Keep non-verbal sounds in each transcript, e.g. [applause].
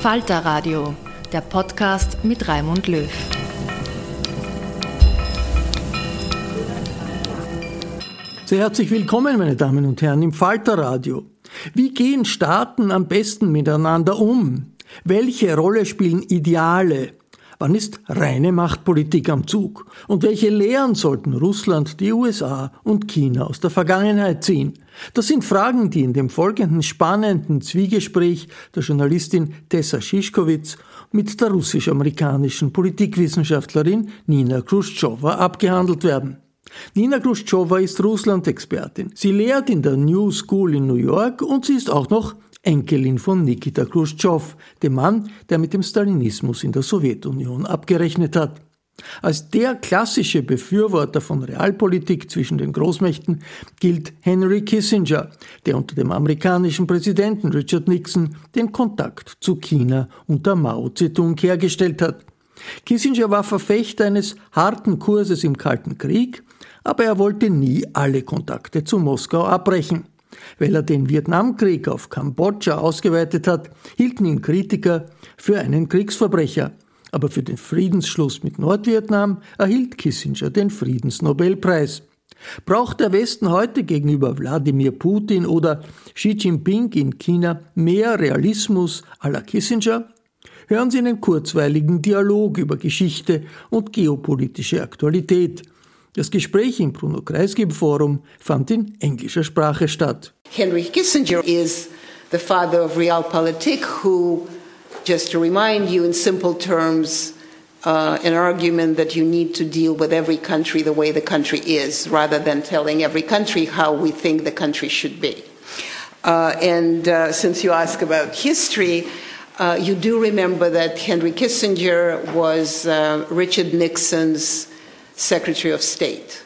Falter Radio, der Podcast mit Raimund Löw. Sehr herzlich willkommen, meine Damen und Herren, im Falter Radio. Wie gehen Staaten am besten miteinander um? Welche Rolle spielen Ideale? Wann ist reine Machtpolitik am Zug? Und welche Lehren sollten Russland, die USA und China aus der Vergangenheit ziehen? Das sind Fragen, die in dem folgenden spannenden Zwiegespräch der Journalistin Tessa Schischkowitz mit der russisch-amerikanischen Politikwissenschaftlerin Nina Khrushcheva abgehandelt werden. Nina Khrushcheva ist Russland-Expertin. Sie lehrt in der New School in New York und sie ist auch noch Enkelin von Nikita Khrushchev, dem Mann, der mit dem Stalinismus in der Sowjetunion abgerechnet hat. Als der klassische Befürworter von Realpolitik zwischen den Großmächten gilt Henry Kissinger, der unter dem amerikanischen Präsidenten Richard Nixon den Kontakt zu China unter Mao Zedong hergestellt hat. Kissinger war Verfechter eines harten Kurses im Kalten Krieg, aber er wollte nie alle Kontakte zu Moskau abbrechen. Weil er den Vietnamkrieg auf Kambodscha ausgeweitet hat, hielten ihn Kritiker für einen Kriegsverbrecher. Aber für den Friedensschluss mit Nordvietnam erhielt Kissinger den Friedensnobelpreis. Braucht der Westen heute gegenüber Wladimir Putin oder Xi Jinping in China mehr Realismus à la Kissinger? Hören Sie einen kurzweiligen Dialog über Geschichte und geopolitische Aktualität. Das Gespräch im Bruno Kreisky Forum fand in englischer Sprache statt. Henry Kissinger is the father of realpolitik, who, just to remind you in simple terms, uh, an argument that you need to deal with every country the way the country is, rather than telling every country how we think the country should be. Uh, and uh, since you ask about history, uh, you do remember that Henry Kissinger was uh, Richard Nixon's Secretary of State.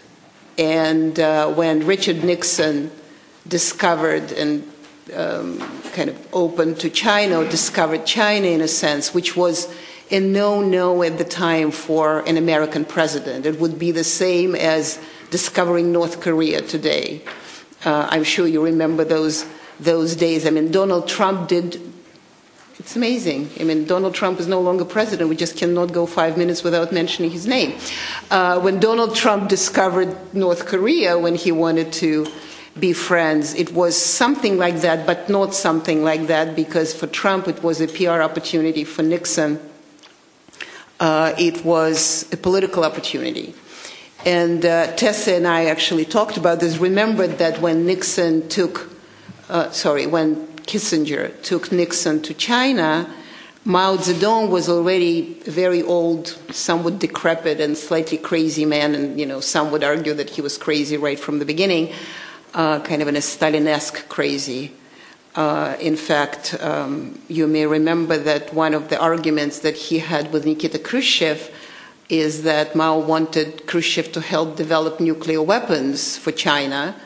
And uh, when Richard Nixon discovered and um, kind of opened to China, or discovered China in a sense, which was a no no at the time for an American president. It would be the same as discovering North Korea today. Uh, I'm sure you remember those, those days. I mean, Donald Trump did it's amazing. I mean, Donald Trump is no longer president. We just cannot go five minutes without mentioning his name. Uh, when Donald Trump discovered North Korea, when he wanted to be friends, it was something like that, but not something like that, because for Trump it was a PR opportunity. For Nixon, uh, it was a political opportunity. And uh, Tessa and I actually talked about this, remembered that when Nixon took, uh, sorry, when Kissinger took Nixon to China, Mao Zedong was already a very old, somewhat decrepit and slightly crazy man, and you know some would argue that he was crazy right from the beginning, uh, kind of in a Stalinesque crazy. Uh, in fact, um, you may remember that one of the arguments that he had with Nikita Khrushchev is that Mao wanted Khrushchev to help develop nuclear weapons for China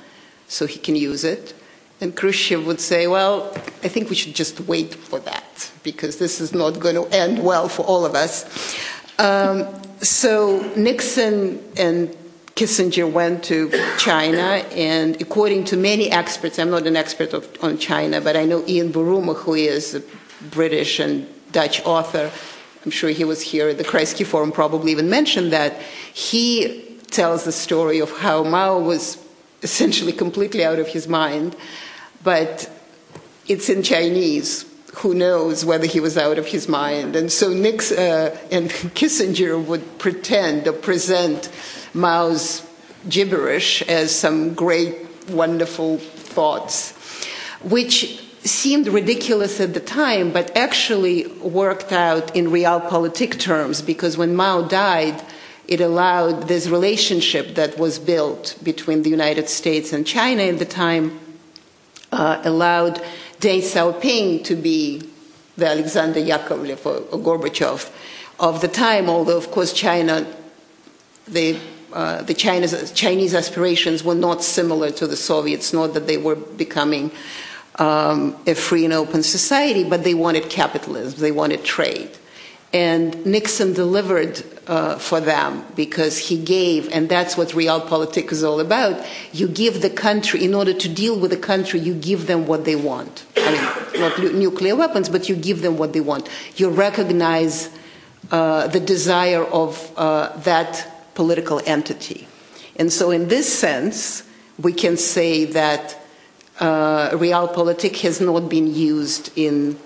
so he can use it. And Khrushchev would say, well, I think we should just wait for that because this is not going to end well for all of us. Um, so Nixon and Kissinger went to China, and according to many experts, I'm not an expert of, on China, but I know Ian Buruma, who is a British and Dutch author. I'm sure he was here at the Kreisky Forum, probably even mentioned that. He tells the story of how Mao was essentially completely out of his mind but it's in Chinese. Who knows whether he was out of his mind? And so Nix uh, and [laughs] Kissinger would pretend or present Mao's gibberish as some great, wonderful thoughts, which seemed ridiculous at the time, but actually worked out in realpolitik terms because when Mao died, it allowed this relationship that was built between the United States and China at the time uh, allowed Deng Xiaoping to be the Alexander Yakovlev or, or Gorbachev of the time, although, of course, China, the, uh, the China's, Chinese aspirations were not similar to the Soviets, not that they were becoming um, a free and open society, but they wanted capitalism, they wanted trade. And Nixon delivered uh, for them because he gave, and that's what realpolitik is all about. You give the country, in order to deal with the country, you give them what they want. I mean, not nuclear weapons, but you give them what they want. You recognize uh, the desire of uh, that political entity. And so, in this sense, we can say that uh, realpolitik has not been used in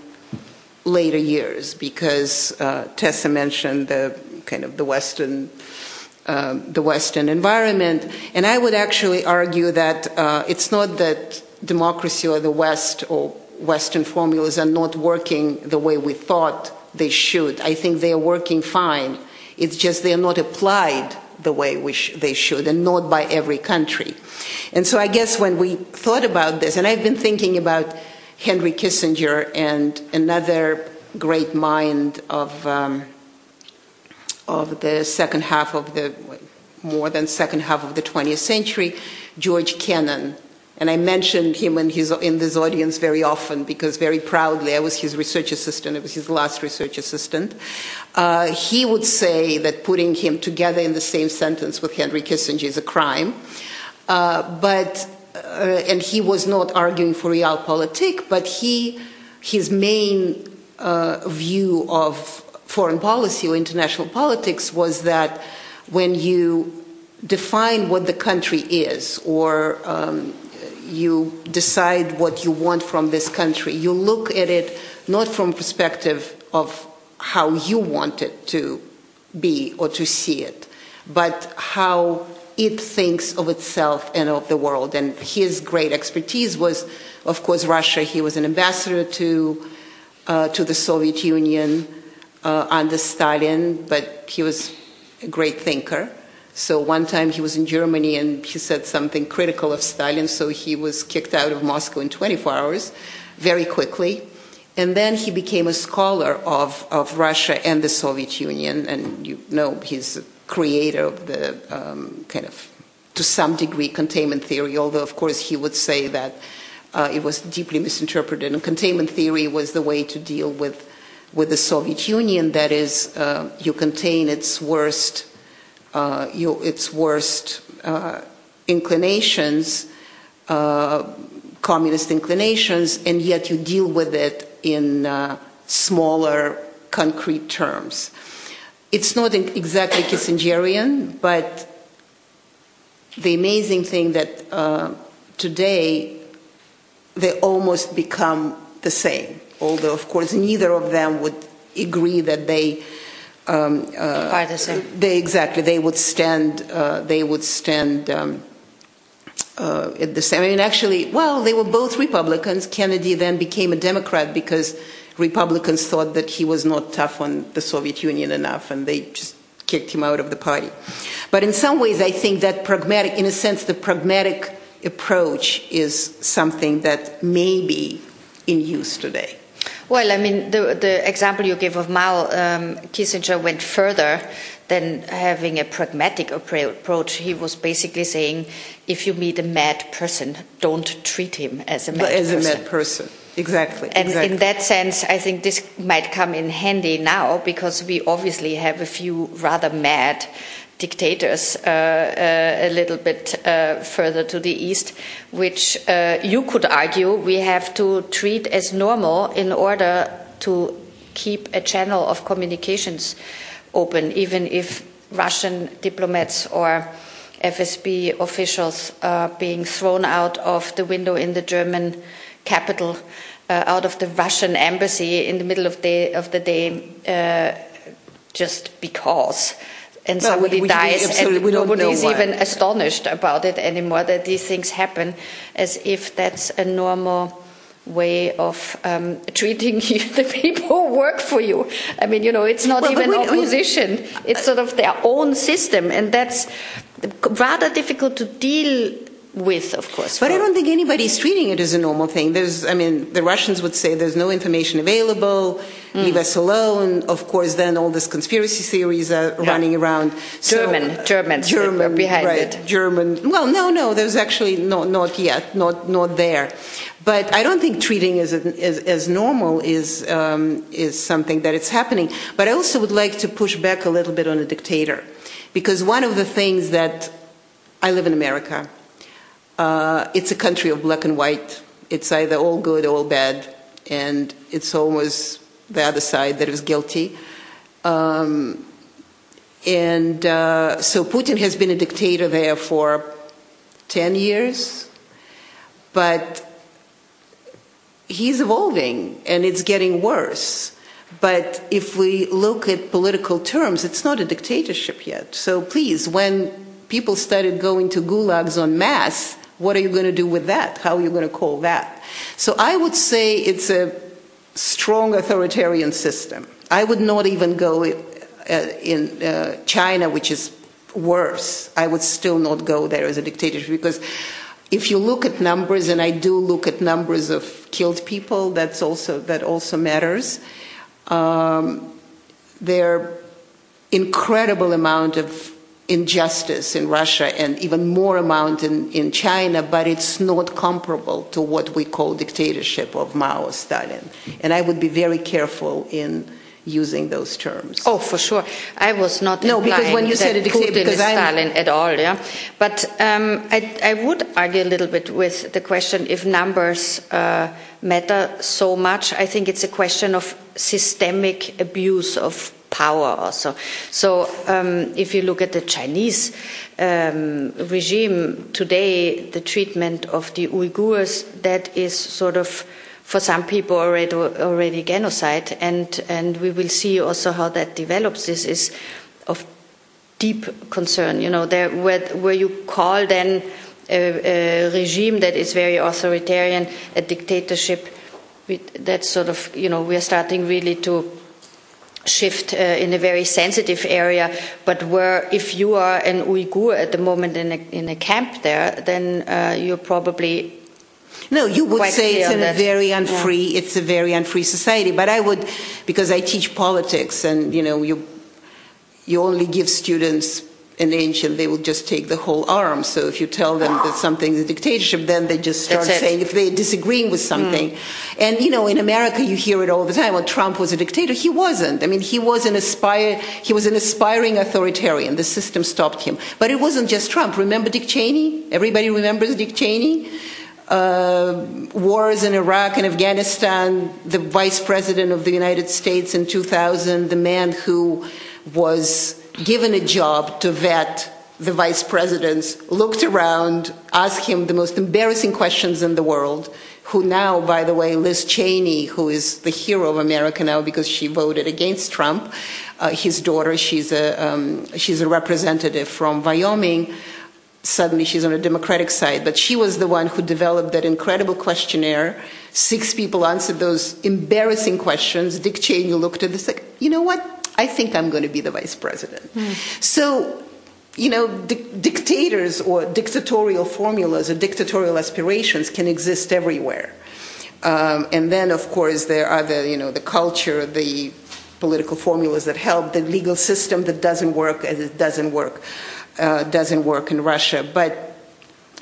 later years because uh, Tessa mentioned the kind of the Western. Um, the Western environment, and I would actually argue that uh, it's not that democracy or the West or Western formulas are not working the way we thought they should. I think they are working fine. It's just they are not applied the way sh- they should, and not by every country. And so I guess when we thought about this, and I've been thinking about Henry Kissinger and another great mind of, um, of the second half of the, more than second half of the 20th century, George Kennan. And I mentioned him in, his, in this audience very often because very proudly I was his research assistant. I was his last research assistant. Uh, he would say that putting him together in the same sentence with Henry Kissinger is a crime. Uh, but uh, and he was not arguing for realpolitik, but he, his main uh, view of foreign policy or international politics was that when you define what the country is or um, you decide what you want from this country, you look at it not from perspective of how you want it to be or to see it, but how it thinks of itself and of the world. And his great expertise was, of course, Russia. He was an ambassador to, uh, to the Soviet Union uh, under Stalin, but he was a great thinker. So one time he was in Germany and he said something critical of Stalin, so he was kicked out of Moscow in 24 hours, very quickly. And then he became a scholar of, of Russia and the Soviet Union, and you know he's creator of the um, kind of, to some degree, containment theory, although, of course, he would say that uh, it was deeply misinterpreted. And containment theory was the way to deal with, with the Soviet Union, that is, uh, you contain its worst, uh, you, its worst uh, inclinations, uh, communist inclinations, and yet you deal with it in uh, smaller, concrete terms. It's not exactly Kissingerian, but the amazing thing that uh, today they almost become the same. Although, of course, neither of them would agree that they um, uh, Partisan. They exactly they would stand uh, they would stand um, uh, at the same. I mean, actually, well, they were both Republicans. Kennan then became a Democrat because Republicans thought that he was not tough on the Soviet Union enough, and they just kicked him out of the party. But in some ways, I think that pragmatic, in a sense, the pragmatic approach is something that may be in use today. Well, I mean, the, the example you gave of Mao, um, Kissinger went further than having a pragmatic approach. He was basically saying, if you meet a mad person, don't treat him as a mad as person. a mad person. Exactly. And exactly. in that sense, I think this might come in handy now because we obviously have a few rather mad dictators uh, uh, a little bit uh, further to the east, which uh, you could argue we have to treat as normal in order to keep a channel of communications open, even if Russian diplomats or FSB officials are being thrown out of the window in the German capital, uh, out of the Russian embassy in the middle of the, of the day, uh, just because. And Well, we- somebody we- we dies, absolutely- and we don't nobody's even astonished about it anymore that these things happen, as if that's a normal way of um, [laughs] treating [laughs] the people who work for you. I mean, you know, it's not Well, even we- we- opposition; it's sort of their own system, and that's rather difficult to deal with, of course. But I don't think anybody's treating it as a normal thing. There's, I mean, the Russians would say there's no information available, Hmm. leave us alone. Of course, then all these conspiracy theories are Yeah. running around. So- German- Germans were German, behind right, it. German. Well, no, no, there's actually not, not yet, not, not there. But I don't think treating as, as, as normal is, um, is something that it's happening. But I also would like to push back a little bit on a dictator. Because one of the things that I live in America, uh, it's a country of black and white. It's either all good or all bad, and it's always the other side that is guilty. Um, and uh, so Putin has been a dictator there for 10 years, but he's evolving and it's getting worse. But if we look at political terms, it's not a dictatorship yet. So please, when people started going to gulags en masse, what are you going to do with that? How are you going to call that? So I would say it's a strong authoritarian system. I would not even go uh, in uh, China, which is worse. I would still not go there as a dictatorship because if you look at numbers, and I do look at numbers of killed people, that's also that also matters. Um, there incredible amount of injustice in Russia and even more amount in, in China, but it's not comparable to what we call dictatorship of Mao Stalin. And I would be very careful in using those terms. Oh, for sure. I was not No, because when you said dictator- Putin because is I'm- Stalin at all, yeah. But um, I, I would argue a little bit with the question if numbers uh, matter so much. I think it's a question of systemic abuse of power also. So um, if you look at the Chinese um, regime today, the treatment of the Uyghurs, that is sort of for some people already already genocide, and and we will see also how that develops. This is of deep concern. You know, there where where you call then a, a regime that is very authoritarian a dictatorship. We, that's sort of you know we are starting really to shift uh, in a very sensitive area. But where if you are an Uyghur at the moment in a in a camp there, then uh, you're probably No, you would say it's in a very unfree, it's a very unfree society. But I would, because I teach politics, and you know, you you only give students an inch, and they will just take the whole arm. So if you tell them that something's a dictatorship, then they just start saying if they're disagreeing with something. And you know, in America, you hear it all the time. Well, Trump was a dictator. He wasn't. I mean, he was an aspire, he was an aspiring authoritarian. The system stopped him. But it wasn't just Trump. Remember Dick Cheney? Everybody remembers Dick Cheney uh, wars in Iraq and Afghanistan, the vice president of the United States in 2000, the man who was given a job to vet the vice presidents looked around, asked him the most embarrassing questions in the world. Who now, by the way, Liz Cheney, who is the hero of America now because she voted against Trump, uh, his daughter, she's a, um, she's a representative from Wyoming. Suddenly she's on a Democratic side, but she was the one who developed that incredible questionnaire. Six people answered those embarrassing questions. Dick Cheney looked at this like, you know what? I think I'm going to be the vice president. Mm. So you know, di- dictators or dictatorial formulas or dictatorial aspirations can exist everywhere. Um, and then, of course, there are the, you know, the culture, the political formulas that help, the legal system that doesn't work as it doesn't work, uh, doesn't work in Russia. But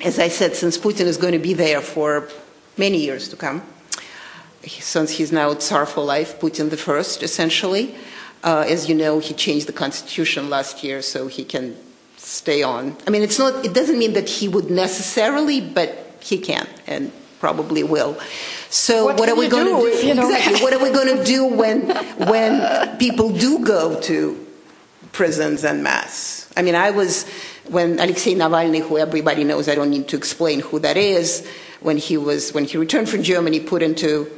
as I said, since Putin is going to be there for many years to come, since he's now Tsar for life, Putin the first, essentially, uh, as you know, he changed the constitution last year so he can stay on. I mean, it's not, it doesn't mean that he would necessarily, but he can and probably will. So what, what are we going to do? You know? Exactly. what are we going to do when when people do go to prisons en masse? I mean, I was when Alexei Navalny, who everybody knows, I don't need to explain who that is, when he was when he returned from Germany, put into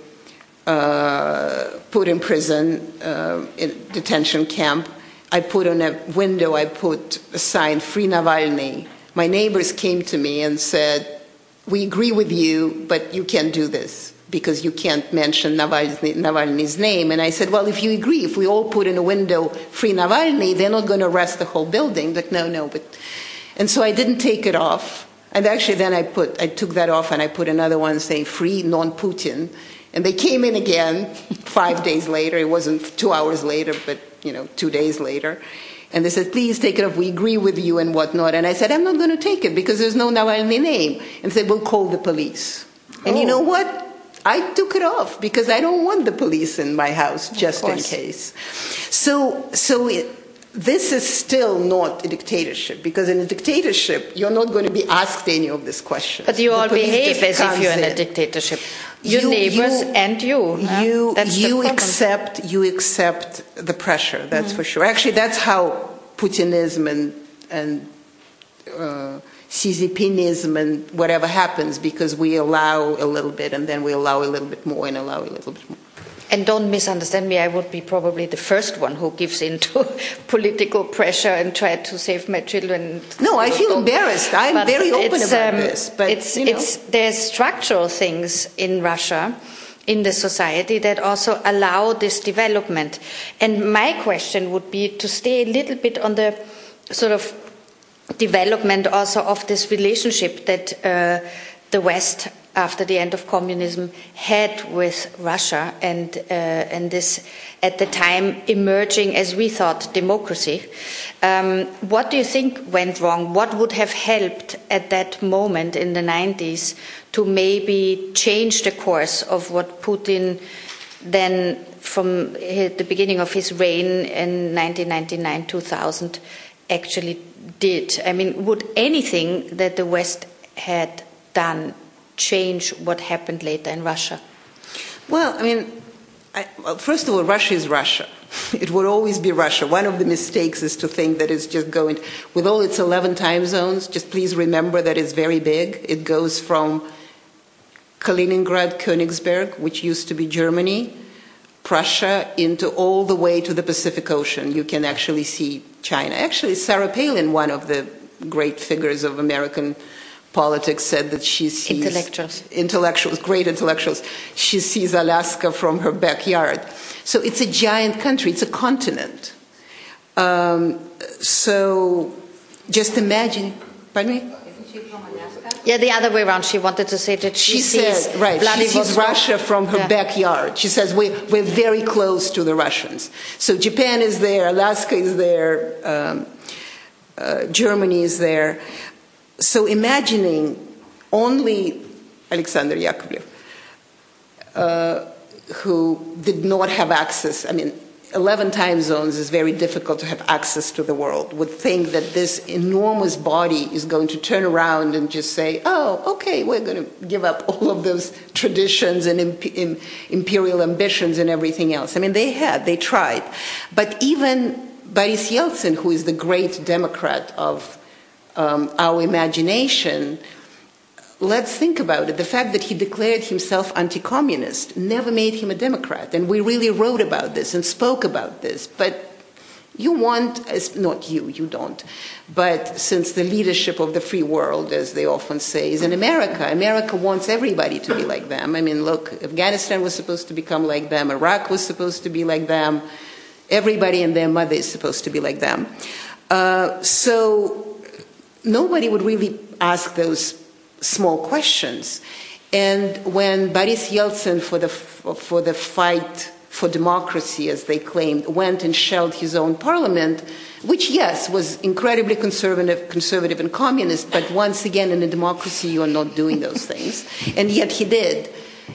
uh, put in prison, uh, in detention camp. I put on a window, I put a sign, Free Navalny. My neighbors came to me and said, We agree with you, but you can't do this because you can't mention Navalny, Navalny's name. And I said, Well, if you agree, if we all put in a window, Free Navalny, they're not going to arrest the whole building. Like, no, no. But, and so I didn't take it off. And actually, then I put, I took that off and I put another one saying Free Non Putin. And they came in again five days later. It wasn't two hours later, but you know, two days later. And they said, please take it off. We agree with you and whatnot. And I said, I'm not going to take it because there's no Navalny name. And said, we'll call the police. And you oh. know what? I took it off because I don't want the police in my house just in case. So, so it, this is still not a dictatorship because in a dictatorship you're not going to be asked any of these questions. But you all behave as if you're in a dictatorship. Your you, neighbors you, and you. You, you accept you accept the pressure. That's mm-hmm. for sure. Actually, that's how Putinism and and uh, and whatever happens because we allow a little bit and then we allow a little bit more and allow a little bit more. And don't misunderstand me, I would be probably the first one who gives in to [laughs] political pressure and try to save my children. No, I feel embarrassed. I'm but very open about um, this. But it's, you know. it's, there's structural things in Russia, in the society, that also allow this development. And my question would be to stay a little bit on the sort of development also of this relationship that uh, the West after the end of communism had with Russia and, uh, and this at the time emerging as we thought democracy. Um, what do you think went wrong? What would have helped at that moment in the 90s to maybe change the course of what Putin then from the beginning of his reign in 1999 2000 actually did? I mean, would anything that the West had done change what happened later in Russia? Well, I mean, I, well, first of all, Russia is Russia. [laughs] It will always be Russia. One of the mistakes is to think that it's just going, with all its 11 time zones, just please remember that it's very big. It goes from Kaliningrad, Königsberg, which used to be Germany, Prussia, into all the way to the Pacific Ocean. You can actually see China. Actually, Sarah Palin, one of the great figures of American politics said that she sees intellectuals, intellectuals, great intellectuals. She sees Alaska from her backyard. So it's a giant country. It's a continent. Um, so just imagine. Pardon me. Isn't she from Alaska? Yeah, the other way around. She wanted to say that she, she sees said, right. She sees Russia from her yeah. backyard. She says we're, we're very close to the Russians. So Japan is there, Alaska is there, um, uh, Germany is there. So imagining only Alexander Yakovlev, uh, who did not have access, I mean, 11 time zones is very difficult to have access to the world, would think that this enormous body is going to turn around and just say, oh, okay, we're going to give up all of those traditions and imp- imperial ambitions and everything else. I mean, they had, they tried. But even Boris Yeltsin, who is the great Democrat of um, our imagination, let's think about it. The fact that he declared himself anti communist never made him a Democrat. And we really wrote about this and spoke about this. But you want, not you, you don't, but since the leadership of the free world, as they often say, is in America, America wants everybody to be like them. I mean, look, Afghanistan was supposed to become like them, Iraq was supposed to be like them, everybody and their mother is supposed to be like them. Uh, so nobody would really ask those small questions. And when Boris Yeltsin, for the, for the fight for democracy, as they claimed, went and shelled his own parliament, which, yes, was incredibly conservative, conservative and communist, but once again, in a democracy, you are not doing those things. And yet he did.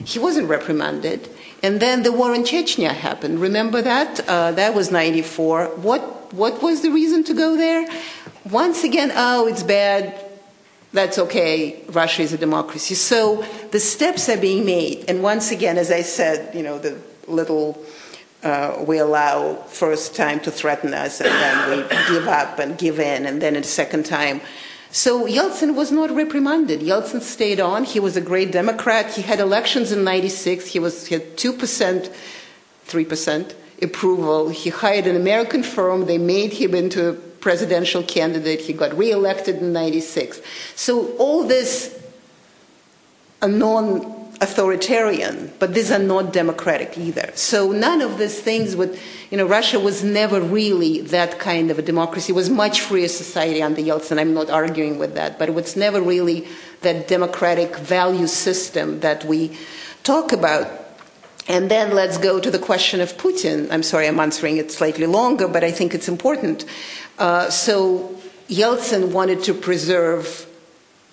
He wasn't reprimanded. And then the war in Chechnya happened. Remember that? Uh, that was 94. What, what was the reason to go there? Once again, oh, it's bad that's okay, Russia is a democracy. So the steps are being made. And once again, as I said, you know, the little uh, we allow first time to threaten us and then we give up and give in and then a second time. So Yeltsin was not reprimanded. Yeltsin stayed on. He was a great Democrat. He had elections in 96. He, was, he had 2%, 3% approval. He hired an American firm. They made him into a presidential candidate. He got reelected in 96. So all this non authoritarian, but these are not democratic either. So none of these things would, you know, Russia was never really that kind of a democracy. It was much freer society under Yeltsin. I'm not arguing with that, but it was never really that democratic value system that we talk about. And then let's go to the question of Putin. I'm sorry, I'm answering it slightly longer, but I think it's important. Uh, so Yeltsin wanted to preserve,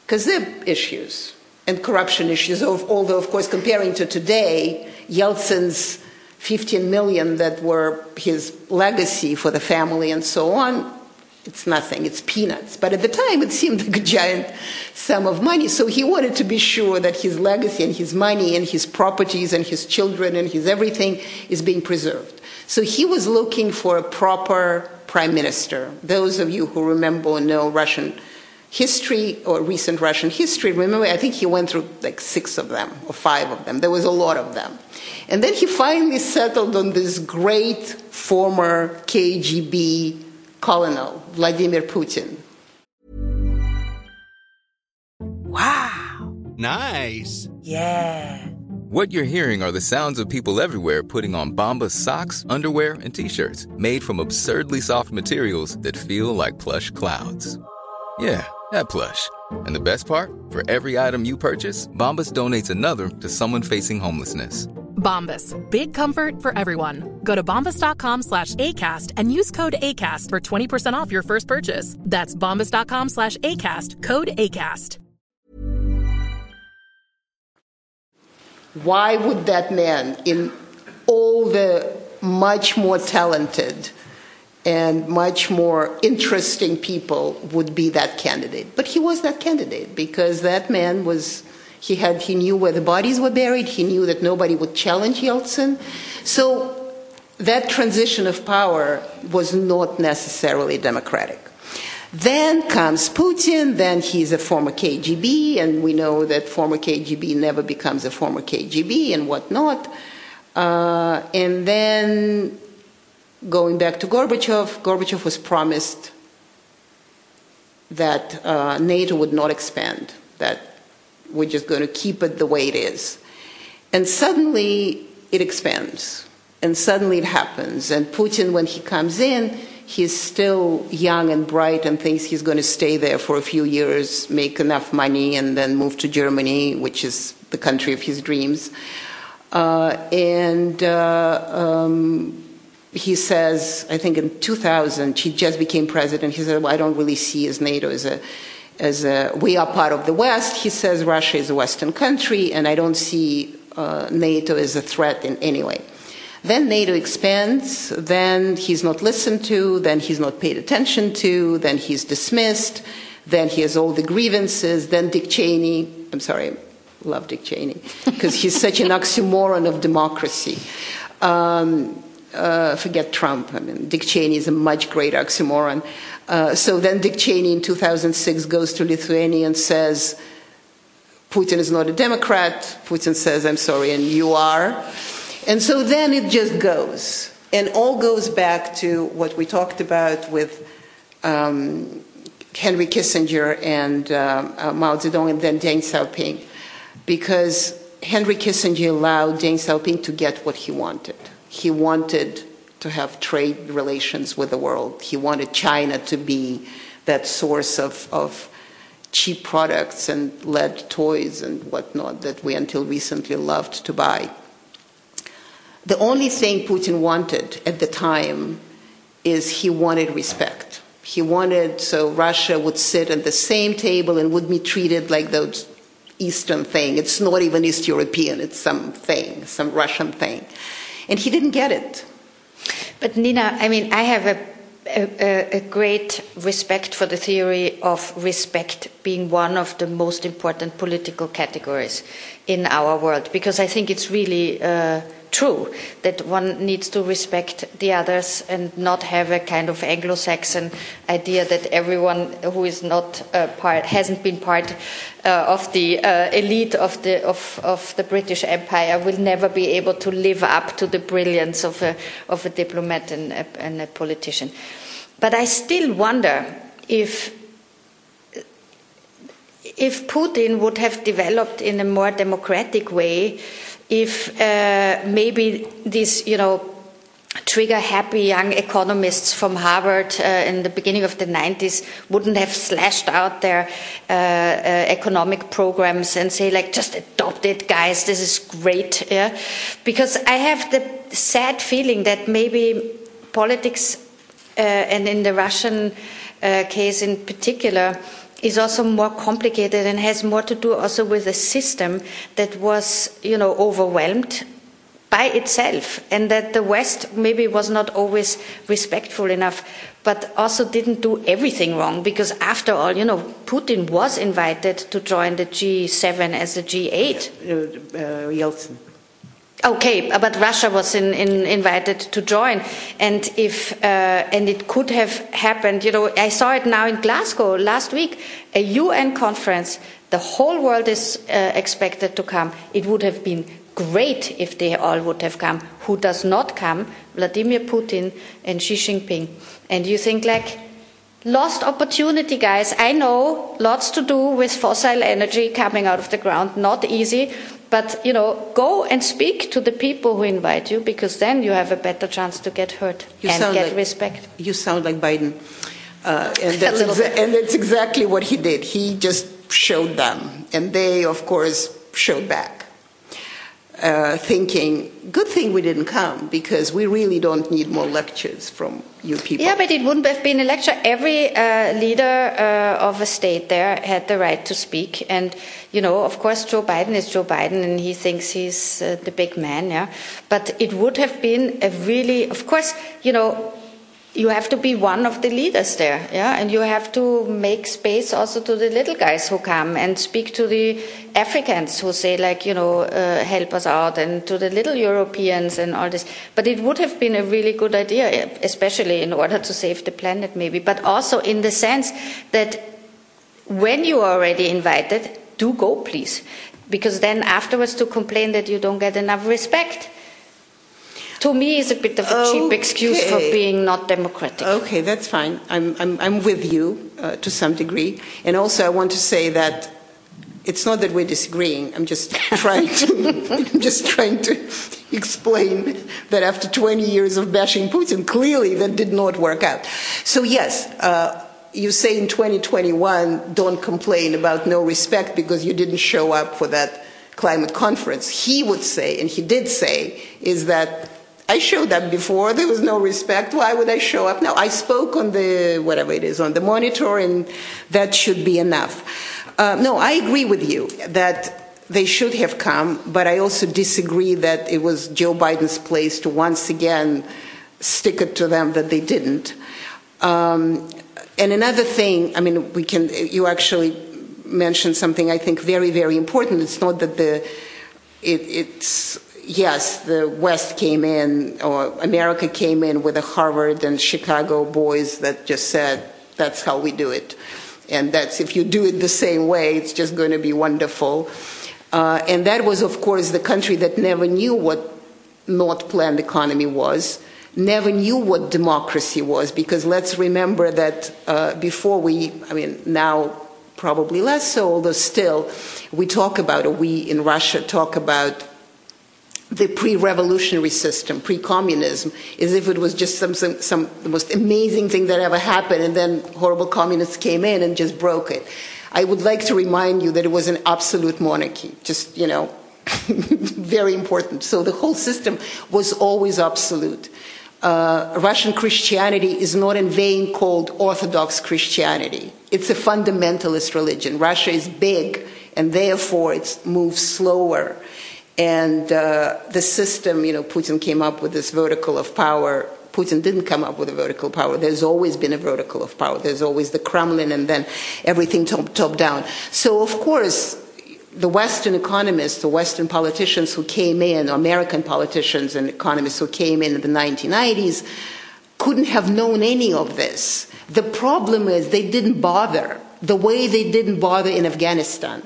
Kazib issues, and corruption issues, although, of course, comparing to today, Yeltsin's 15 million that were his legacy for the family and so on, it's nothing, it's peanuts. But at the time, it seemed like a giant sum of money. So he wanted to be sure that his legacy and his money and his properties and his children and his everything is being preserved. So he was looking for a proper prime minister. Those of you who remember or know Russian history or recent Russian history, remember, I think he went through like six of them or five of them. There was a lot of them. And then he finally settled on this great former KGB colonel, Vladimir Putin. Wow. Nice. Yeah. What you're hearing are the sounds of people everywhere putting on Bombas socks, underwear, and t-shirts made from absurdly soft materials that feel like plush clouds. Yeah. That plush. And the best part, for every item you purchase, Bombas donates another to someone facing homelessness. Bombas, big comfort for everyone. Go to bombas.com slash ACAST and use code ACAST for 20% off your first purchase. That's bombas.com slash ACAST, code ACAST. Why would that man, in all the much more talented, and much more interesting people would be that candidate. But he was that candidate because that man was he had he knew where the bodies were buried, he knew that nobody would challenge Yeltsin. So that transition of power was not necessarily democratic. Then comes Putin, then he's a former KGB, and we know that former KGB never becomes a former KGB and whatnot. Uh, and then going back to Gorbachev, Gorbachev was promised that uh, NATO would not expand, that we're just going to keep it the way it is. And suddenly it expands, and suddenly it happens. And Putin, when he comes in, he's still young and bright and thinks he's going to stay there for a few years, make enough money, and then move to Germany, which is the country of his dreams. Uh, and uh, um, he says, I think in 2000, he just became president. He said, well, I don't really see as NATO as a, as a, we are part of the West. He says Russia is a Western country, and I don't see uh, NATO as a threat in any way. Then NATO expands, then he's not listened to, then he's not paid attention to, then he's dismissed, then he has all the grievances, then Dick Cheney, I'm sorry, love Dick Cheney, because he's such an [laughs] oxymoron of democracy. Um, uh, forget Trump. I mean, Dick Cheney is a much greater oxymoron. Uh, so then Dick Cheney in 2006 goes to Lithuania and says, Putin is not a Democrat. Putin says, I'm sorry, and you are. And so then it just goes. And all goes back to what we talked about with um, Henry Kissinger and uh, uh, Mao Zedong and then Deng Xiaoping. Because Henry Kissinger allowed Deng Xiaoping to get what he wanted. He wanted to have trade relations with the world. He wanted China to be that source of, of cheap products and lead toys and whatnot that we until recently loved to buy. The only thing Putin wanted at the time is he wanted respect. He wanted so Russia would sit at the same table and would be treated like those Eastern thing. It's not even East European, it's some thing, some Russian thing. And he didn't get it. But Nina, I mean, I have a a, a, great respect for the theory of respect being one of the most important political categories in our world because I think it's really uh, true that one needs to respect the others and not have a kind of Anglo-Saxon idea that everyone who is not part hasn't been part uh, of the uh, elite of the of, of the British Empire will never be able to live up to the brilliance of a of a diplomat and a, and a politician. But I still wonder if if Putin would have developed in a more democratic way if uh, maybe these, you know, trigger happy young economists from Harvard uh, in the beginning of the 90s wouldn't have slashed out their uh, uh, economic programs and say like just adopt it guys this is great yeah? because I have the sad feeling that maybe politics uh, and in the Russian uh, case in particular is also more complicated and has more to do also with a system that was, you know, overwhelmed by itself and that the West maybe was not always respectful enough, but also didn't do everything wrong because after all, you know, Putin was invited to join the G7 as a G8. Uh, uh, Yeltsin. Okay, but Russia was in, in, invited to join, and if uh, and it could have happened. You know, I saw it now in Glasgow last week, a UN conference. The whole world is uh, expected to come. It would have been great if they all would have come. Who does not come? Vladimir Putin and Xi Jinping. And you think like. Lost opportunity, guys. I know lots to do with fossil energy coming out of the ground. Not easy, but you know, go and speak to the people who invite you, because then you have a better chance to get heard you and get like, respect. You sound like Biden, uh, and, [laughs] that's and that's exactly what he did. He just showed them, and they, of course, showed back. Uh, thinking, good thing we didn't come because we really don't need more lectures from you people. Yeah, but it wouldn't have been a lecture. Every uh, leader uh, of a state there had the right to speak. And, you know, of course, Joe Biden is Joe Biden and he thinks he's uh, the big man, yeah. But it would have been a really, of course, you know, you have to be one of the leaders there, yeah, and you have to make space also to the little guys who come and speak to the Africans who say like, you know, uh, help us out, and to the little Europeans and all this. But it would have been a really good idea, especially in order to save the planet, maybe, but also in the sense that when you are already invited, do go, please, because then afterwards to complain that you don't get enough respect to me is a bit of a okay. cheap excuse for being not democratic. Okay, that's fine. I'm, I'm, I'm with you uh, to some degree. And also, I want to say that it's not that we're disagreeing. I'm just [laughs] trying to, I'm just trying to explain that after 20 years of bashing Putin, clearly that did not work out. So yes, uh, you say in 2021, don't complain about no respect because you didn't show up for that climate conference. He would say, and he did say, is that I showed up before. There was no respect. Why would I show up now? I spoke on the, whatever it is, on the monitor, and that should be enough. Uh, no, I agree with you that they should have come, but I also disagree that it was Joe Biden's place to once again stick it to them that they didn't. Um, and another thing, I mean, we can, you actually mentioned something I think very, very important. It's not that the, it, it's, yes, the West came in, or America came in with the Harvard and Chicago boys that just said, that's how we do it. And that's if you do it the same way, it's just going to be wonderful. Uh, and that was, of course, the country that never knew what not planned economy was, never knew what democracy was, because let's remember that uh, before we, I mean, now probably less so, although still, we talk about, or we in Russia talk about the pre-revolutionary system, pre-communism, as if it was just some, some, some, the most amazing thing that ever happened, and then horrible communists came in and just broke it. I would like to remind you that it was an absolute monarchy, just, you know, [laughs] very important. So the whole system was always absolute. Uh, Russian Christianity is not in vain called Orthodox Christianity. It's a fundamentalist religion. Russia is big, and therefore it moves slower. And uh, the system, you know, Putin came up with this vertical of power. Putin didn't come up with a vertical power. There's always been a vertical of power. There's always the Kremlin and then everything top, top down. So, of course, the Western economists, the Western politicians who came in, American politicians and economists who came in in the 1990s, couldn't have known any of this. The problem is they didn't bother the way they didn't bother in Afghanistan.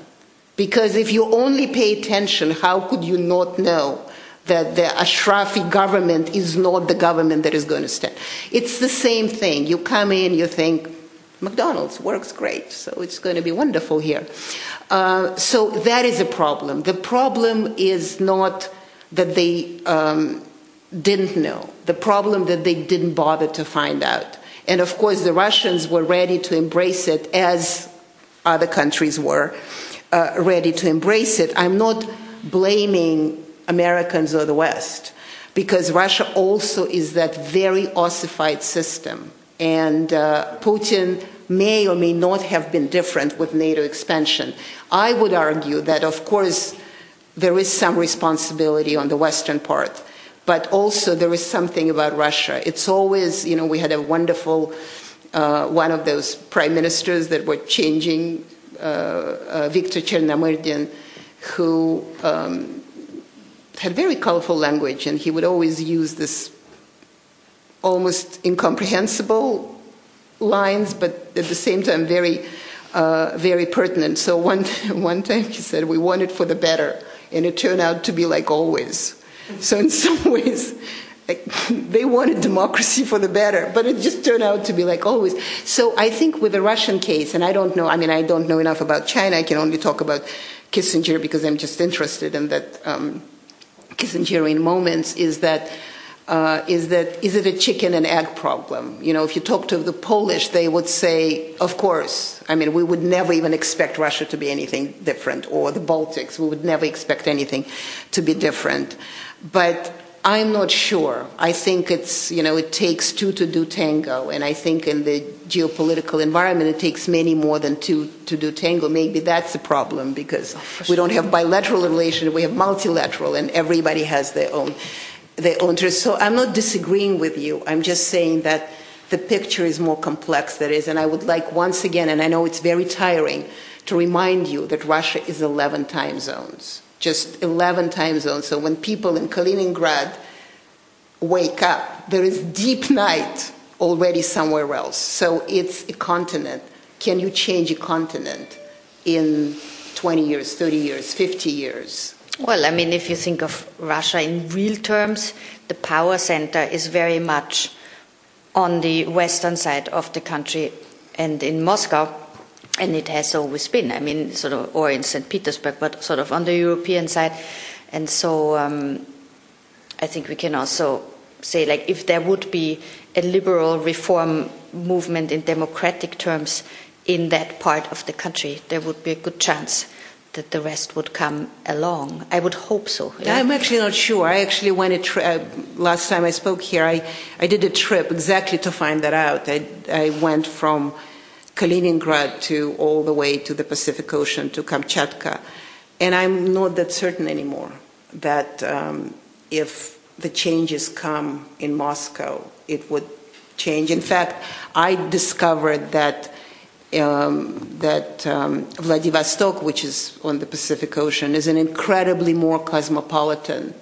Because if you only pay attention, how could you not know that the Ashraf Ghani government is not the government that is going to stand? It's the same thing. You come in, you think, McDonald's works great, so it's going to be wonderful here. Uh, so that is a problem. The problem is not that they um, didn't know, the problem that they didn't bother to find out. And of course, the Russians were ready to embrace it as other countries were uh, ready to embrace it. I'm not blaming Americans or the West because Russia also is that very ossified system. And uh, Putin may or may not have been different with NATO expansion. I would argue that, of course, there is some responsibility on the Western part, but also there is something about Russia. It's always, you know, we had a wonderful, uh, one of those prime ministers that were changing Viktor Chernomyrdin, who um, had very colorful language, and he would always use this almost incomprehensible lines, but at the same time very, uh, very pertinent. So one [laughs] one time he said, "We want it for the better," and it turned out to be like always. So in [laughs] some ways, [laughs] they wanted democracy for the better, but it just turned out to be like always. So I think with the Russian case, and I don't know, I mean, I don't know enough about China, I can only talk about Kissinger because I'm just interested in that um, Kissingerian moments, is that. Uh, is that is it a chicken and egg problem? You know, if you talk to the Polish, they would say, "Of course." I mean, we would never even expect Russia to be anything different, or the Baltics. We would never expect anything to be different. But I'm not sure. I think it's, you know, it takes two to do tango. And I think in the geopolitical environment, it takes many more than two to do tango. Maybe that's the problem because oh, we don't have bilateral relations, we have multilateral, and everybody has their own, their own interests. So I'm not disagreeing with you. I'm just saying that the picture is more complex than it is. And I would like once again, and I know it's very tiring, to remind you that Russia is 11 time zones just 11 time zones. So when people in Kaliningrad wake up, there is deep [laughs] night already somewhere else. So it's a continent. Can you change a continent in 20 years, 30 years, 50 years? Well, I mean, if you think of Russia in real terms, the power center is very much on the western side of the country. And in Moscow, and it has always been. I mean, sort of, or in St. Petersburg, but sort of on the European side. And so um, I think we can also say, like, if there would be a liberal reform movement in democratic terms in that part of the country, there would be a good chance that the rest would come along. I would hope so. Yeah? I'm actually not sure. I actually went a trip, uh, last time I spoke here, I, I did a trip exactly to find that out. I, I went from Kaliningrad to all the way to the Pacific Ocean to Kamchatka. And I'm not that certain anymore that um, if the changes come in Moscow, it would change. In fact, I discovered that um, that um, Vladivostok, which is on the Pacific Ocean, is an incredibly more cosmopolitan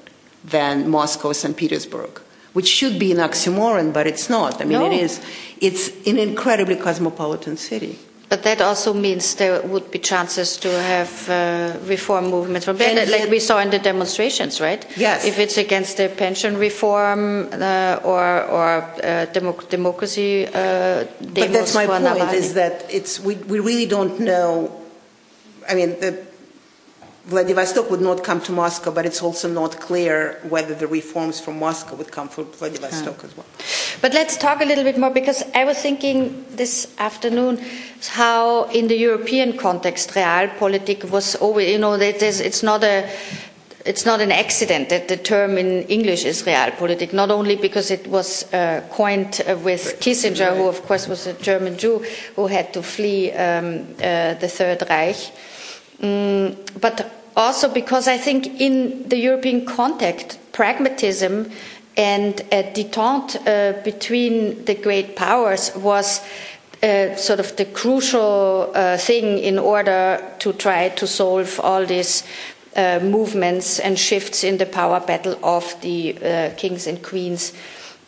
than Moscow St. Petersburg, which should be an oxymoron, but it's not. I mean, No. it is. It's an incredibly cosmopolitan city. But that also means there would be chances to have uh, reform movements like yet- we saw in the demonstrations, right? Yes. If it's against the pension reform uh, or or uh, democ- democracy, uh, But that's my point: Navalny. is that it's we, we really don't know. I mean, the, Vladivostok would not come to Moscow, but it's also not clear whether the reforms from Moscow would come from Vladivostok as well. But let's talk a little bit more because I was thinking this afternoon how, in the European context, realpolitik was always, you know, it's not a. It's not an accident that the term in English is realpolitik, not only because it was uh, coined uh, with Kissinger, who of course was a German Jew who had to flee um, uh, the Third Reich, Mm, but also because I think in the European context, pragmatism and a detente uh, between the great powers was uh, sort of the crucial uh, thing in order to try to solve all these uh, movements and shifts in the power battle of the uh, kings and queens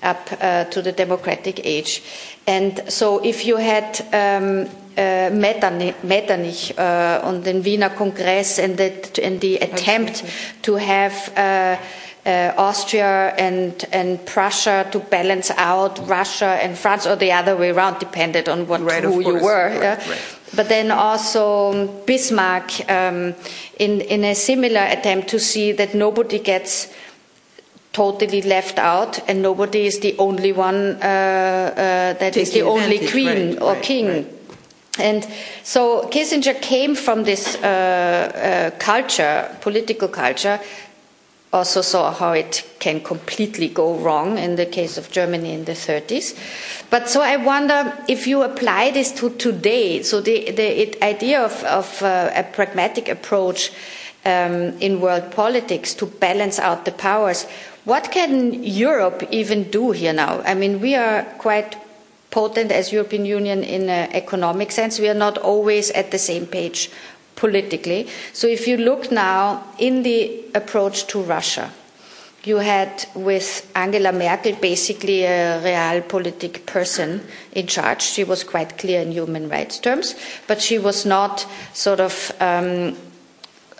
up uh, to the democratic age. And so if you had um, uh, Metternich, Metternich uh, on the Wiener Kongress and the, and the attempt to have uh, Austria and, and Prussia to balance out Russia and France, or the other way around, depended on what Right, who you were. Right, yeah. right. But then also Bismarck um, in, in a similar attempt to see that nobody gets totally left out and nobody is the only one uh, uh, that is the only queen right, or right, king. right. And so Kissinger came from this uh, uh, culture, political culture, also saw how it can completely go wrong in the case of Germany in the 30s. But so I wonder if you apply this to today, so the, the idea of, of uh, a pragmatic approach um, in world politics to balance out the powers, what can Europe even do here now? I mean, we are quite potent as European Union in an economic sense. We are not always at the same page politically. So if you look now in the approach to Russia, you had with Angela Merkel basically a realpolitik person in charge. She was quite clear in human rights terms, but she was not sort of um,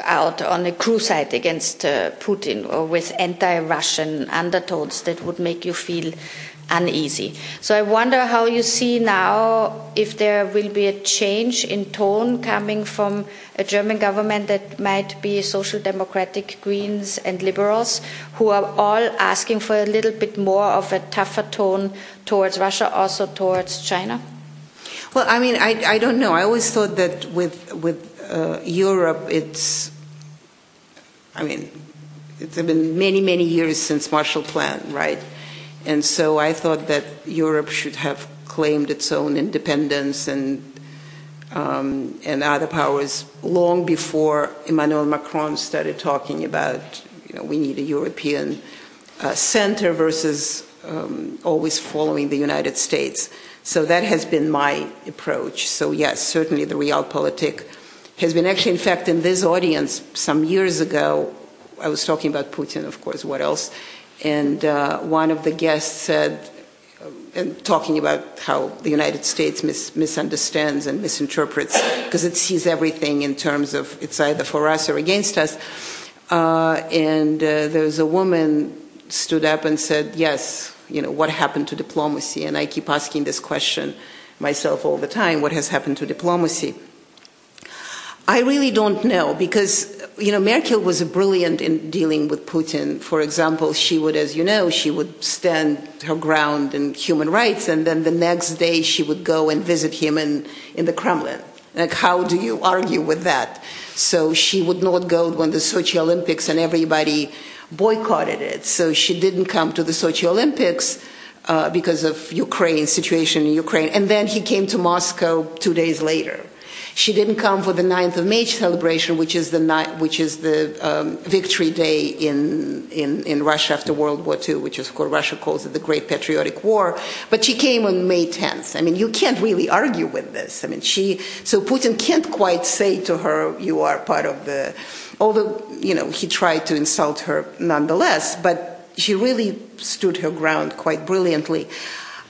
out on a crusade against uh, Putin or with anti Russian undertones that would make you feel uneasy. So I wonder how you see now if there will be a change in tone coming from a German government that might be social democratic Greens and liberals who are all asking for a little bit more of a tougher tone towards Russia, also towards China. Well, I mean, I, I don't know. I always thought that with with uh, Europe, it's. I mean, it's been many many years since Marshall Plan, right? And so I thought that Europe should have claimed its own independence and um, and other powers long before Emmanuel Macron started talking about, you know, we need a European uh, center versus um, always following the United States. So that has been my approach. So yes, certainly the realpolitik has been actually, in fact, in this audience some years ago, I was talking about Putin, of course, what else? And uh, one of the guests said, and talking about how the United States mis- misunderstands and misinterprets because it sees everything in terms of it's either for us or against us. Uh, and uh, there was a woman stood up and said, "Yes, you know what happened to diplomacy?" And I keep asking this question myself all the time: What has happened to diplomacy? I really don't know because you know Merkel was a brilliant in dealing with Putin. For example, she would, as you know, she would stand her ground in human rights, and then the next day she would go and visit him in in the Kremlin. Like, how do you argue with that? So she would not go when the Sochi Olympics and everybody boycotted it. So she didn't come to the Sochi Olympics. Uh, because of Ukraine situation in Ukraine, and then he came to Moscow two days later. She didn't come for the 9th of May celebration, which is the which is the um, victory day in, in, in Russia after World War II, which is, course, Russia calls it the Great Patriotic War. But she came on May 10th. I mean, you can't really argue with this. I mean, she, so Putin can't quite say to her, you are part of the, although, you know, he tried to insult her nonetheless, but she really stood her ground quite brilliantly.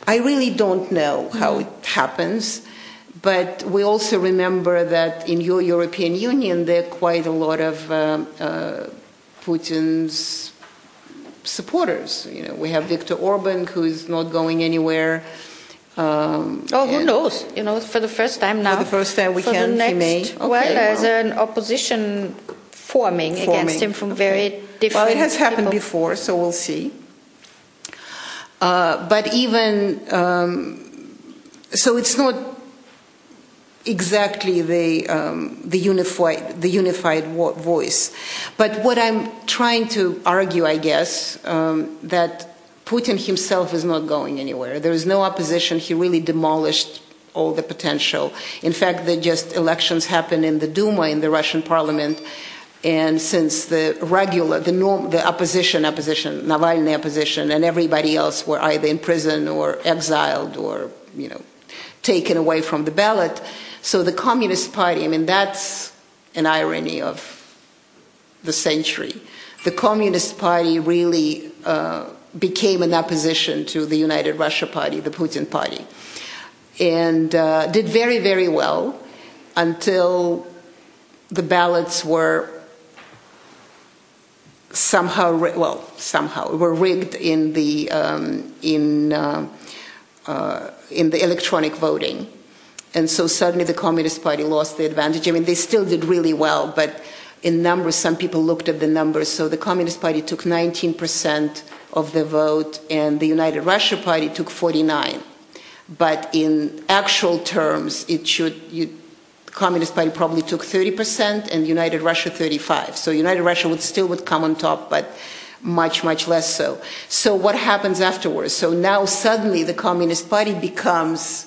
I really don't know how it happens, but we also remember that in your European Union, there are quite a lot of uh, uh, Putin's supporters. You know, we have Viktor Orban, who is not going anywhere. Um, Oh, who knows? You know, for the first time now. For the first time we for can, The he next, may. well, Okay, there's an opposition forming, against him from Okay. very different. Well, it has happened people. before, so we'll see. Uh, but even um, so, it's not exactly the um, the unified the unified voice. But what I'm trying to argue, I guess, um, that Putin himself is not going anywhere. There is no opposition. He really demolished all the potential. In fact, the just elections happened in the Duma in the Russian parliament. And since the regular, the norm, the opposition, opposition, Navalny opposition, and everybody else were either in prison or exiled or, you know, taken away from the ballot. So the Communist Party, I mean, that's an irony of the century. The Communist Party really uh, became an opposition to the United Russia Party, the Putin Party, and uh, did very, very well until the ballots were somehow well somehow were rigged in the um, in uh, uh, in the electronic voting, and so suddenly the Communist Party lost the advantage. I mean, they still did really well, but in numbers, some people looked at the numbers. So the Communist Party took 19 percent of the vote, and the United Russia Party took 49. But in actual terms, it should you, the Communist Party probably took 30 percent, and United Russia 35. So United Russia would still would come on top, but much much less so. So what happens afterwards? So now suddenly the Communist Party becomes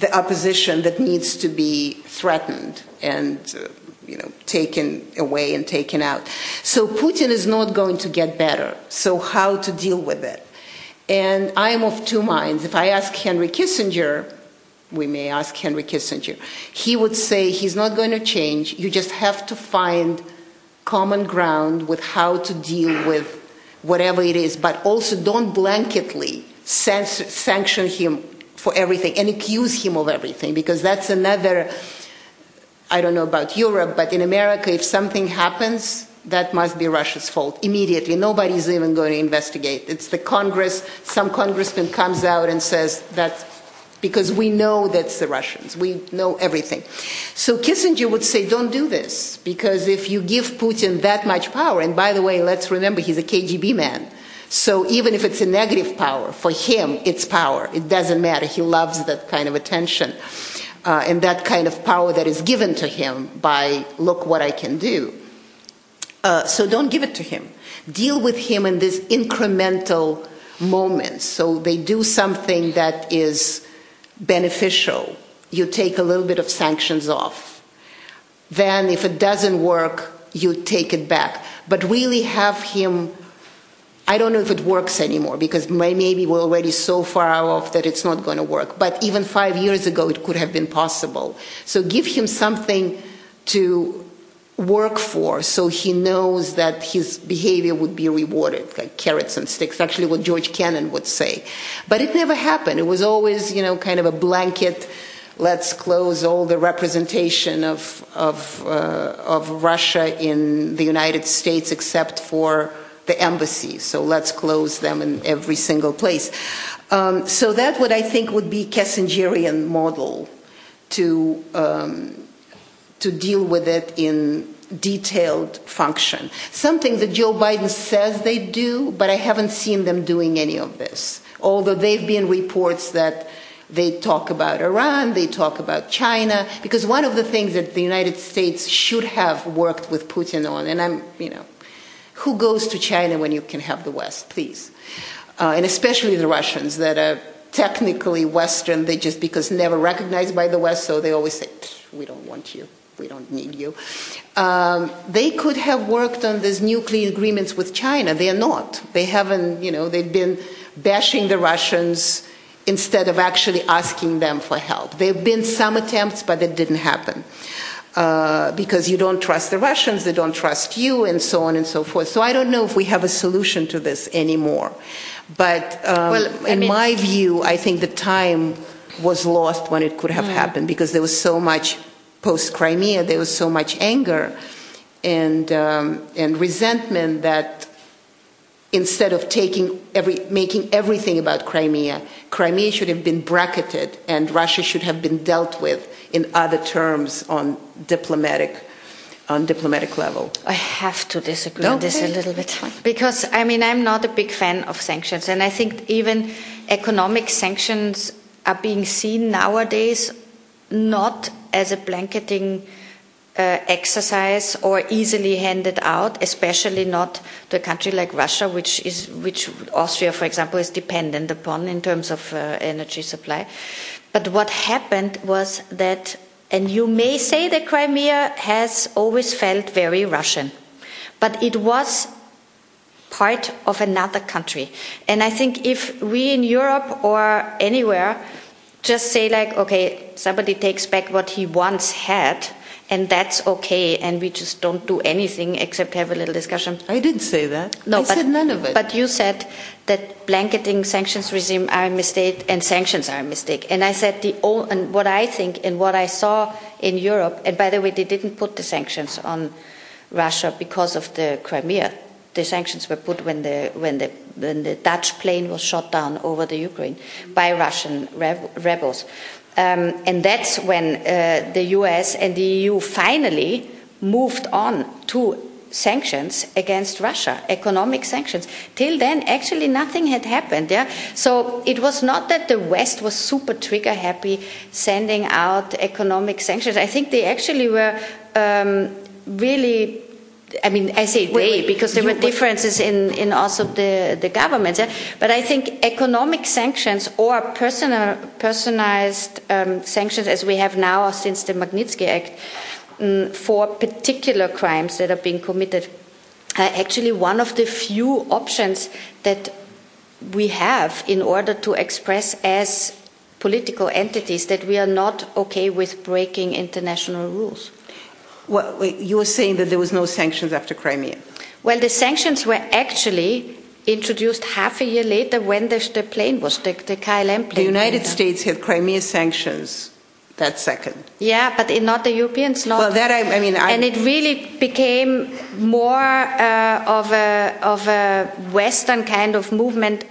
the opposition that needs to be threatened and uh, you know taken away and taken out. So Putin is not going to get better. So how to deal with it? And I am of two minds. If I ask Henry Kissinger, we may ask Henry Kissinger, he would say he's not going to change. You just have to find common ground with how to deal with whatever it is, but also don't blanketly san- sanction him for everything and accuse him of everything, because that's another. I don't know about Europe, but in America, if something happens, that must be Russia's fault immediately. Nobody's even going to investigate. It's the Congress, some congressman comes out and says that's because we know that's the Russians. We know everything. So Kissinger would say, don't do this, because if you give Putin that much power, and by the way, let's remember he's a KGB man. So even if it's a negative power, for him, it's power. It doesn't matter. He loves that kind of attention. Uh, and that kind of power that is given to him by, look what I can do. Uh, so don't give it to him. Deal with him in this incremental moments. So they do something that is beneficial. You take a little bit of sanctions off. Then, if it doesn't work, you take it back. But really have him. I don't know if it works anymore because maybe we're already so far off that it's not going to work. But even five years ago, it could have been possible. So give him something to work for so he knows that his behavior would be rewarded, like carrots and sticks, actually what George Kennan would say. But it never happened. It was always, you know, kind of a blanket, let's close all the representation of, of, uh, of Russia in the United States except for the embassies. So let's close them in every single place. Um, so that what I think would be Kissingerian model to um, to deal with it in detailed function. Something that Joe Biden says they do, but I haven't seen them doing any of this. Although there have been reports that they talk about Iran, they talk about China, because one of the things that the United States should have worked with Putin on, and I'm, you know, who goes to China when you can have the West, please? Uh, and especially the Russians that are technically Western, they just because never recognized by the West, so they always say, we don't want you we don't need you. Um, they could have worked on these nuclear agreements with China. They are not. They haven't, you know, they've been bashing the Russians instead of actually asking them for help. There have been some attempts, but it didn't happen. Uh, because you don't trust the Russians, they don't trust you, and so on and so forth. So I don't know if we have a solution to this anymore. But um, Well, in mean- my view, I think the time was lost when it could have happened because there was so much post Crimea, there was so much anger and um, and resentment that instead of taking every making everything about Crimea, Crimea should have been bracketed and Russia should have been dealt with in other terms on diplomatic on diplomatic level. I have to disagree on this a little bit because I mean I'm not a big fan of sanctions, and I think even economic sanctions are being seen nowadays not as a blanketing uh, exercise or easily handed out, especially not to a country like Russia, which is which Austria, for example, is dependent upon in terms of uh, energy supply. But what happened was that, and you may say that Crimea has always felt very Russian, but it was part of another country. And I think if we in Europe or anywhere just say like, okay, somebody takes back what he once had, and that's okay, and we just don't do anything except have a little discussion. I didn't say that. No, I but, said none of it. But you said that blanketing sanctions regime are a mistake and sanctions are a mistake. And I said the o- and what I think and what I saw in Europe. And by the way, they didn't put the sanctions on Russia because of the Crimea. The sanctions were put when the when the when the Dutch plane was shot down over the Ukraine by Russian rebels. Um, and that's when uh, the US and the EU finally moved on to sanctions against Russia, economic sanctions. Till then, actually, nothing had happened. Yeah, so it was not that the West was super trigger happy sending out economic sanctions. I think they actually were um, really. I mean, I say they because there were differences in, in also the, the governments. But I think economic sanctions or personal, personalized um, sanctions, as we have now since the Magnitsky Act, mm, for particular crimes that are being committed, are actually one of the few options that we have in order to express as political entities that we are not okay with breaking international rules. Well, you were saying that there was no sanctions after Crimea. Well, the sanctions were actually introduced half a year later when the, the plane was, the, the KLM plane. The United. States had Crimea sanctions that second. Yeah, but it, not the Europeans, not. Well, that I, I mean, I, and it really became more uh, of, a, of a Western kind of movement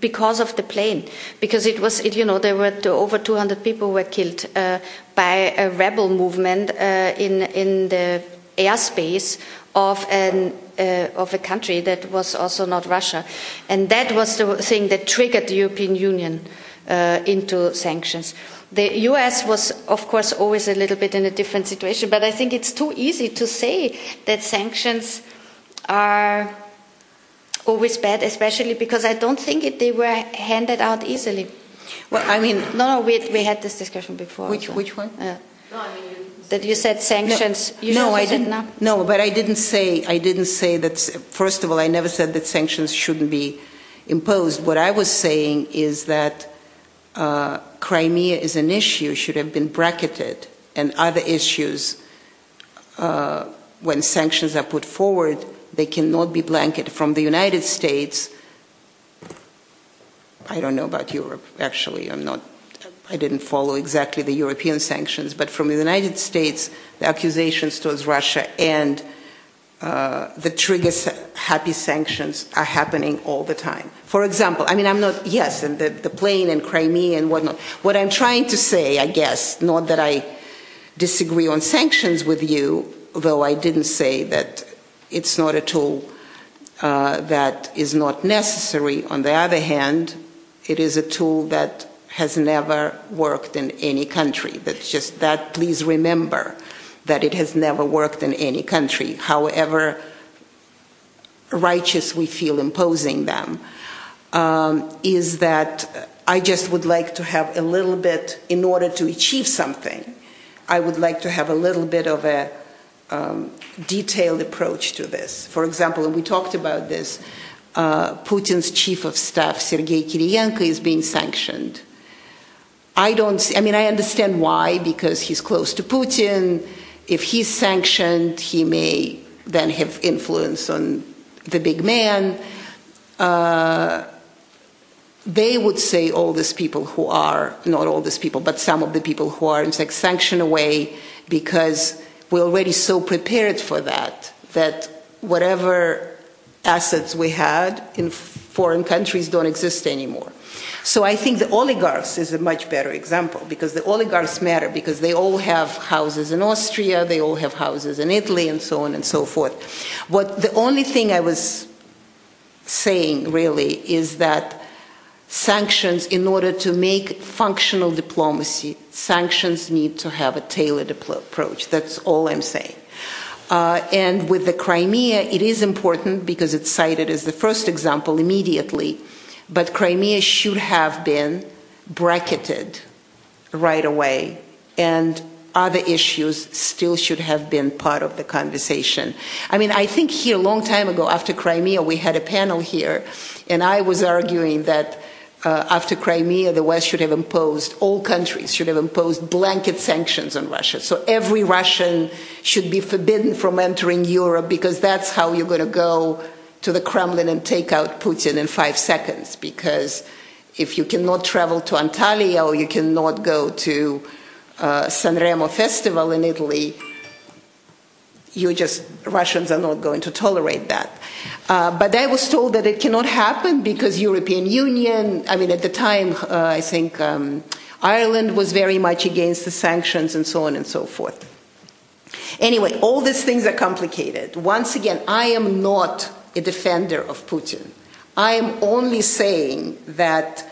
because of the plane. Because it was, it, you know, there were over 200 people were killed uh, by a rebel movement uh, in, in the airspace of an uh, of a country that was also not Russia, and that was the thing that triggered the European Union uh, into sanctions. The US was, of course, always a little bit in a different situation, but I think it's too easy to say that sanctions are always bad, especially because I don't think it, they were handed out easily. well, I mean, No, no, we, we had this discussion before. Which- also. which one? Yeah. that you said sanctions. you no, I didn't. no. No, but I didn't say. I didn't say that. First of all, I never said that sanctions shouldn't be imposed. What I was saying is that uh, Crimea is an issue should have been bracketed, and other issues, uh, when sanctions are put forward, they cannot be blanketed. From the United States, I don't know about Europe. Actually, I'm not. I didn't follow exactly the European sanctions, but from the United States, the accusations towards Russia and uh, the trigger happy sanctions are happening all the time. For example, I mean, I'm not, yes, and the, the plane and Crimea and whatnot. What I'm trying to say, I guess, not that I disagree on sanctions with you, though I didn't say that it's not a tool uh, that is not necessary. On the other hand, it is a tool that has never worked in any country. That's just that, please remember that it has never worked in any country, however righteous we feel imposing them. Um, is that I just would like to have a little bit, in order to achieve something, I would like to have a little bit of a um, detailed approach to this. For example, and we talked about this, uh, Putin's chief of staff, Sergei Kiriyenko, is being sanctioned. I don't see, I mean, I understand why, because he's close to Putin if he's sanctioned, he may then have influence on the big man. Uh, they would say all these people who are not all these people, but some of the people who are in fact sanctioned away because we're already so prepared for that that whatever assets we had in foreign countries don't exist anymore. So I think the oligarchs is a much better example because the oligarchs matter because they all have houses in Austria, they all have houses in Italy, and so on and so forth. What the only thing I was saying really is that sanctions, in order to make functional diplomacy, sanctions need to have a tailored approach. That's all I'm saying. Uh, and with the Crimea, it is important because it's cited as the first example immediately, but Crimea should have been bracketed right away, and other issues still should have been part of the conversation. I mean, I think here, a long time ago, after Crimea, we had a panel here, and I was arguing that uh, after Crimea, the West should have imposed, all countries should have imposed blanket sanctions on Russia. So every Russian should be forbidden from entering Europe because that's how you're going to go to the Kremlin and take out Putin in five seconds. Because if you cannot travel to Antalya or you cannot go to uh, Sanremo Festival in Italy, you just Russians are not going to tolerate that. Uh, but I was told that it cannot happen because European Union. I mean, at the time, uh, I think um, Ireland was very much against the sanctions and so on and so forth. Anyway, all these things are complicated. Once again, I am not a defender of Putin. I am only saying that.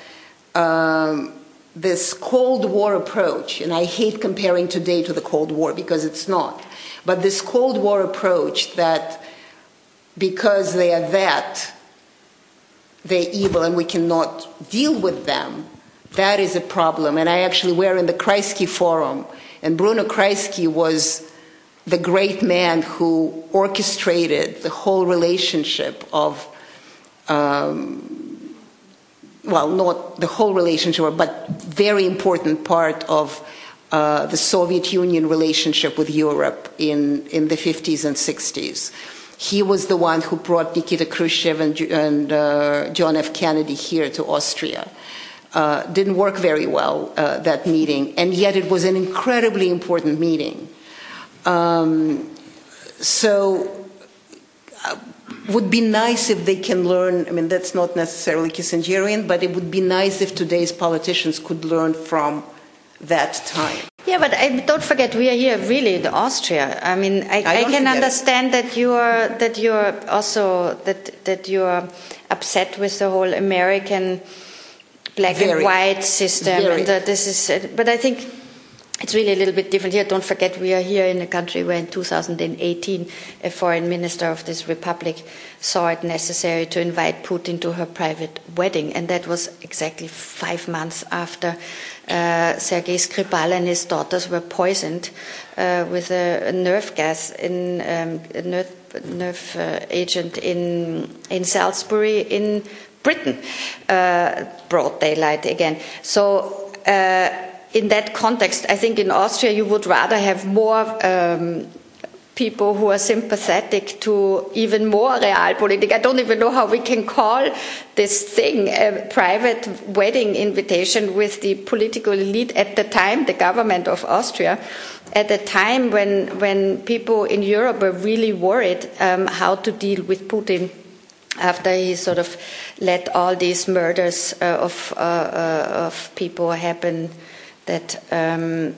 Um, this Cold War approach, and I hate comparing today to the Cold War because it's not, but this Cold War approach that because they are that, they're evil and we cannot deal with them, that is a problem. And I actually were in the Kreisky Forum, and Bruno Kreisky was the great man who orchestrated the whole relationship of um, well, not the whole relationship, but very important part of uh, the Soviet Union relationship with Europe in, in the 50s and 60s. He was the one who brought Nikita Khrushchev and, and uh, John F. Kennedy here to Austria. Uh, didn't work very well, uh, that meeting, and yet it was an incredibly important meeting. Um, so, uh, would be nice if they can learn. I mean, that's not necessarily Kissingerian, but it would be nice if today's politicians could learn from that time. Yeah, but I, don't forget we are here really in Austria. I mean, I, I, I can understand that you are that you are also that that you are upset with the whole American black Very. and white system, Very. and that this is. But I think it's really a little bit different here. Don't forget, we are here in a country where in 2018 a foreign minister of this republic saw it necessary to invite Putin to her private wedding, and that was exactly five months after uh, Sergei Skripal and his daughters were poisoned uh, with a, a, nerve gas in um, a nerve, nerve uh, agent in in Salisbury in Britain, uh, broad daylight again. So uh, in that context, I think in Austria you would rather have more um, people who are sympathetic to even more realpolitik. I don't even know how we can call this thing a private wedding invitation with the political elite at the time, the government of Austria, at the time when, when people in Europe were really worried um, how to deal with Putin after he sort of let all these murders uh, of, uh, uh, of people happen that um,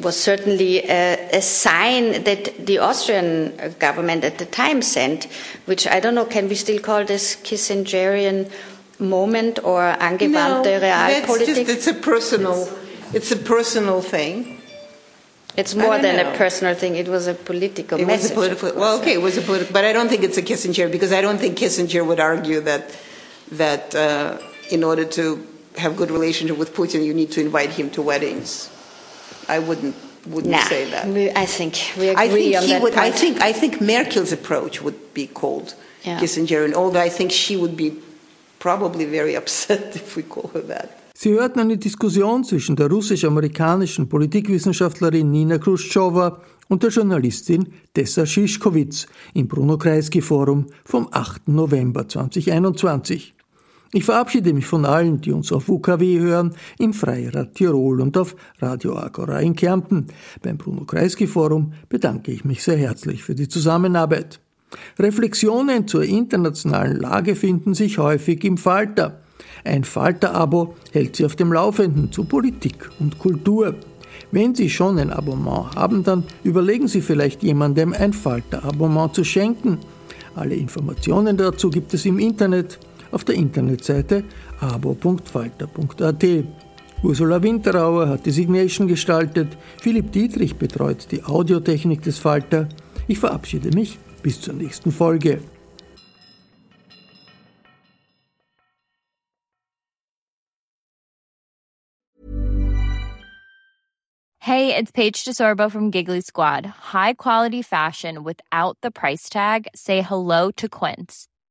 was certainly a, a, sign that the Austrian government at the time sent, which I don't know, can we still call this Kissingerian moment or angewandte no, Realpolitik? it's a personal, it's a personal thing. It's more than know. a personal thing. It was a political it message. Was a political, well, okay, it was a political, but I don't think it's a Kissinger because I don't think Kissinger would argue that that uh, in order to have good relationship with Putin, you need to invite him to weddings. I wouldn't wouldn't nah, say that. We, I think we agree I think on that would, point. I think I think Merkel's approach would be called yeah. Kissinger, although I think she would be probably very [laughs] upset if we call her that. Sie hörten eine Diskussion zwischen der russisch-amerikanischen Politikwissenschaftlerin Nina Khrushcheva und der Journalistin Tessa Schischkowitz im Bruno Kreisky Forum vom 8. November 2021. Ich verabschiede mich von allen, die uns auf UKW hören, im Freirad Tirol und auf Radio Agora in Kärnten. Beim Bruno Kreisky Forum bedanke ich mich sehr herzlich für die Zusammenarbeit. Reflexionen zur internationalen Lage finden sich häufig im Falter. Ein Falter-Abo hält Sie auf dem Laufenden zu Politik und Kultur. Wenn Sie schon ein Abonnement haben, dann überlegen Sie vielleicht jemandem ein Falter-Abonnement zu schenken. Alle Informationen dazu gibt es im Internet auf der Internetseite abo.falter.at. Ursula Winterauer hat die Signation gestaltet, Philipp Dietrich betreut die Audiotechnik des Falter. Ich verabschiede mich bis zur nächsten Folge. Hey, it's Paige DeSorbo from Giggly Squad. High quality fashion without the price tag. Say hello to Quince.